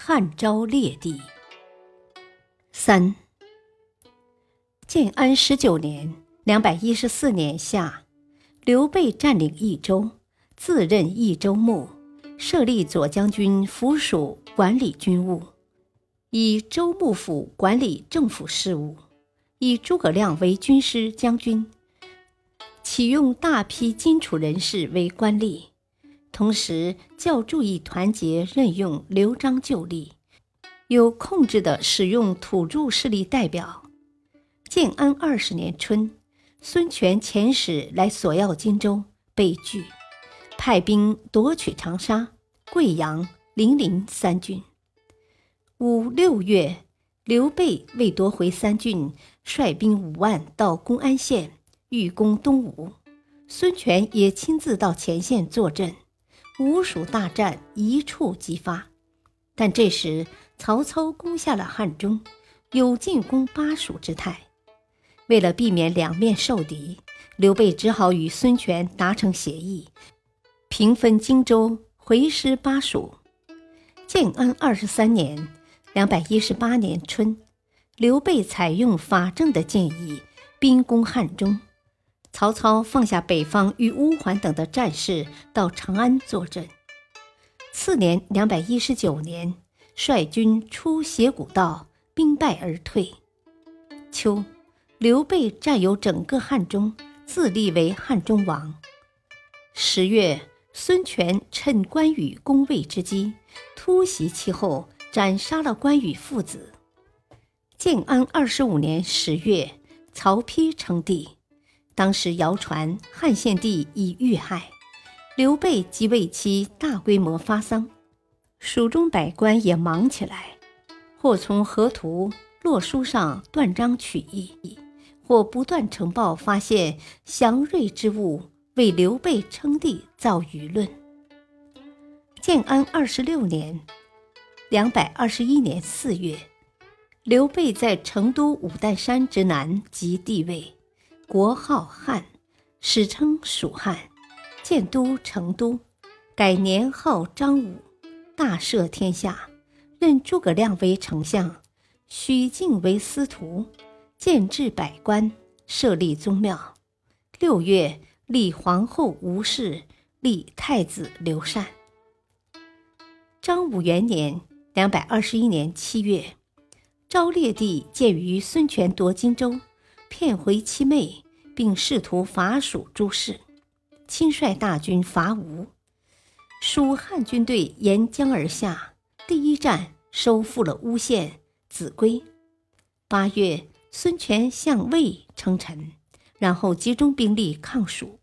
汉昭烈帝三，建安十九年（两百一十四年夏），刘备占领益州，自任益州牧，设立左将军府属管理军务，以州牧府管理政府事务，以诸葛亮为军师将军，启用大批荆楚人士为官吏。同时，较注意团结任用刘璋旧吏，有控制的使用土著势力代表。建安二十年春，孙权遣使来索要荆州，被拒，派兵夺取长沙、贵阳、零陵三郡。五六月，刘备为夺回三郡，率兵五万到公安县，欲攻东吴。孙权也亲自到前线坐镇。吴蜀大战一触即发，但这时曹操攻下了汉中，有进攻巴蜀之态。为了避免两面受敌，刘备只好与孙权达成协议，平分荆州，回师巴蜀。建安二十三年（两百一十八年春），刘备采用法正的建议，兵攻汉中。曹操放下北方与乌桓等的战事，到长安坐镇。次年两百一十九年，率军出斜谷道，兵败而退。秋，刘备占有整个汉中，自立为汉中王。十月，孙权趁关羽攻魏之机，突袭其后，斩杀了关羽父子。建安二十五年十月，曹丕称帝。当时谣传汉献帝已遇害，刘备即为其大规模发丧，蜀中百官也忙起来，或从河图、洛书上断章取义，或不断呈报发现祥瑞之物，为刘备称帝造舆论。建安二十六年（两百二十一年）四月，刘备在成都五岱山之南即帝位。国号汉，史称蜀汉，建都成都，改年号张武，大赦天下，任诸葛亮为丞相，许靖为司徒，建制百官，设立宗庙。六月，立皇后吴氏，立太子刘禅。张武元年（两百二十一年）七月，昭烈帝鉴于孙权夺荆州。骗回妻妹，并试图伐蜀诸事，亲率大军伐吴。蜀汉军队沿江而下，第一战收复了巫县、秭归。八月，孙权向魏称臣，然后集中兵力抗蜀，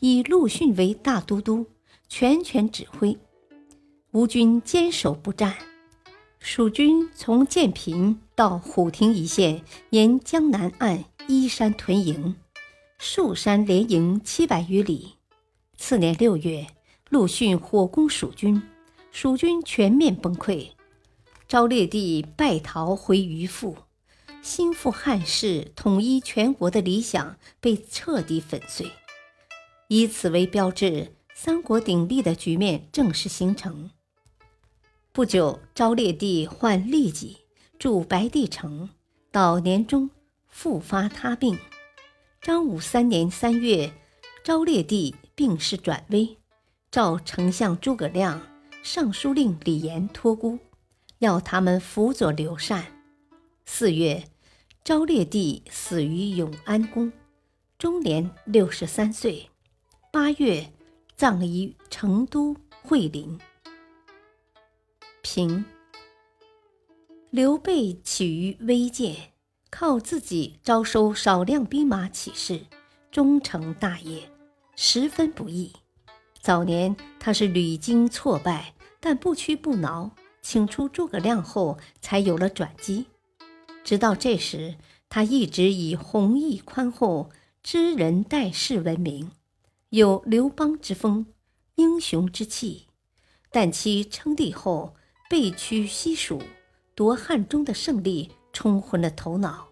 以陆逊为大都督，全权指挥。吴军坚守不战，蜀军从建平到虎亭一线，沿江南岸。依山屯营，数山连营七百余里。次年六月，陆逊火攻蜀军，蜀军全面崩溃。昭烈帝败逃回鱼阜，兴复汉室、统一全国的理想被彻底粉碎，以此为标志，三国鼎立的局面正式形成。不久，昭烈帝患痢疾，住白帝城，到年中。复发他病，张武三年三月，昭烈帝病势转危，召丞相诸葛亮、尚书令李严托孤，要他们辅佐刘禅。四月，昭烈帝死于永安宫，终年六十三岁。八月，葬于成都惠陵。平，刘备起于危界。靠自己招收少量兵马起事，终成大业，十分不易。早年他是屡经挫败，但不屈不挠，请出诸葛亮后，才有了转机。直到这时，他一直以弘毅宽厚、知人待事闻名，有刘邦之风、英雄之气。但其称帝后，背屈西蜀，夺汉中的胜利冲昏了头脑，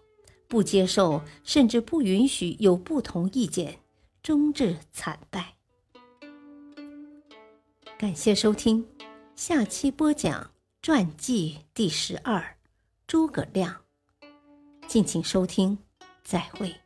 不接受，甚至不允许有不同意见，终至惨败。感谢收听，下期播讲传记第十二，诸葛亮。敬请收听，再会。